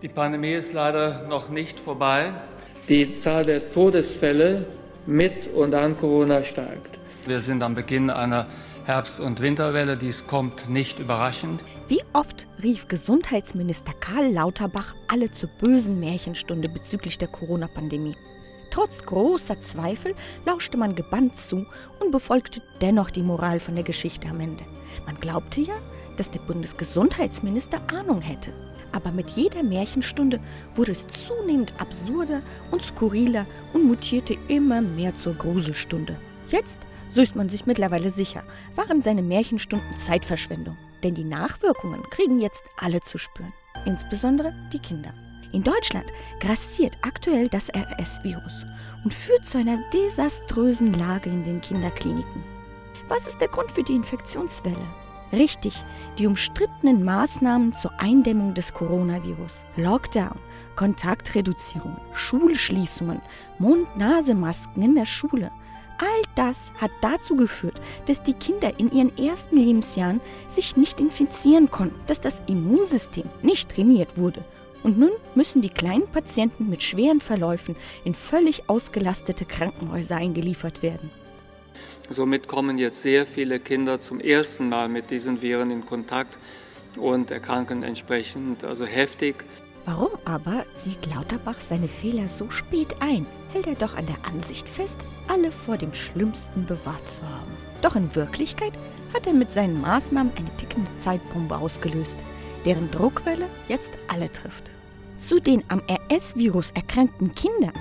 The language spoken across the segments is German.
Die Pandemie ist leider noch nicht vorbei. Die Zahl der Todesfälle mit und an Corona steigt. Wir sind am Beginn einer Herbst- und Winterwelle. Dies kommt nicht überraschend. Wie oft rief Gesundheitsminister Karl Lauterbach alle zur bösen Märchenstunde bezüglich der Corona-Pandemie? Trotz großer Zweifel lauschte man gebannt zu und befolgte dennoch die Moral von der Geschichte am Ende. Man glaubte ja, dass der Bundesgesundheitsminister Ahnung hätte. Aber mit jeder Märchenstunde wurde es zunehmend absurder und skurriler und mutierte immer mehr zur Gruselstunde. Jetzt, so ist man sich mittlerweile sicher, waren seine Märchenstunden Zeitverschwendung. Denn die Nachwirkungen kriegen jetzt alle zu spüren, insbesondere die Kinder. In Deutschland grassiert aktuell das RS-Virus und führt zu einer desaströsen Lage in den Kinderkliniken. Was ist der Grund für die Infektionswelle? Richtig, die umstrittenen Maßnahmen zur Eindämmung des Coronavirus. Lockdown, Kontaktreduzierung, Schulschließungen, Mund-Nase-Masken in der Schule. All das hat dazu geführt, dass die Kinder in ihren ersten Lebensjahren sich nicht infizieren konnten, dass das Immunsystem nicht trainiert wurde. Und nun müssen die kleinen Patienten mit schweren Verläufen in völlig ausgelastete Krankenhäuser eingeliefert werden. Somit kommen jetzt sehr viele Kinder zum ersten Mal mit diesen Viren in Kontakt und erkranken entsprechend also heftig. Warum aber sieht Lauterbach seine Fehler so spät ein? Hält er doch an der Ansicht fest, alle vor dem Schlimmsten bewahrt zu haben. Doch in Wirklichkeit hat er mit seinen Maßnahmen eine tickende Zeitbombe ausgelöst, deren Druckwelle jetzt alle trifft. Zu den am RS-Virus erkrankten Kindern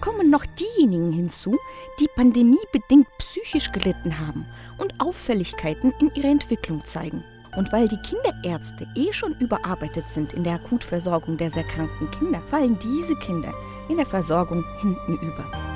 kommen noch diejenigen hinzu, die pandemiebedingt psychisch gelitten haben und Auffälligkeiten in ihrer Entwicklung zeigen. Und weil die Kinderärzte eh schon überarbeitet sind in der Akutversorgung der sehr kranken Kinder, fallen diese Kinder in der Versorgung hinten über.